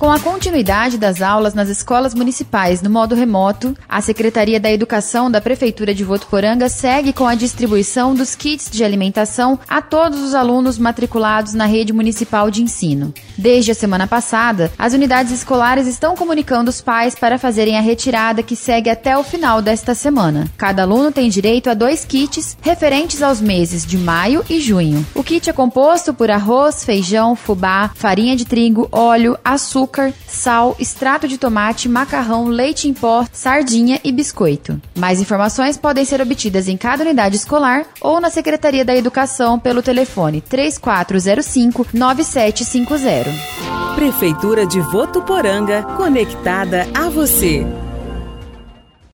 Com a continuidade das aulas nas escolas municipais no modo remoto, a Secretaria da Educação da Prefeitura de Votuporanga segue com a distribuição dos kits de alimentação a todos os alunos matriculados na rede municipal de ensino. Desde a semana passada, as unidades escolares estão comunicando os pais para fazerem a retirada que segue até o final desta semana. Cada aluno tem direito a dois kits referentes aos meses de maio e junho. O kit é composto por arroz, feijão, fubá, farinha de trigo, óleo, açúcar açúcar, sal, extrato de tomate, macarrão, leite em pó, sardinha e biscoito. Mais informações podem ser obtidas em cada unidade escolar ou na Secretaria da Educação pelo telefone 3405 9750. Prefeitura de Votuporanga, conectada a você.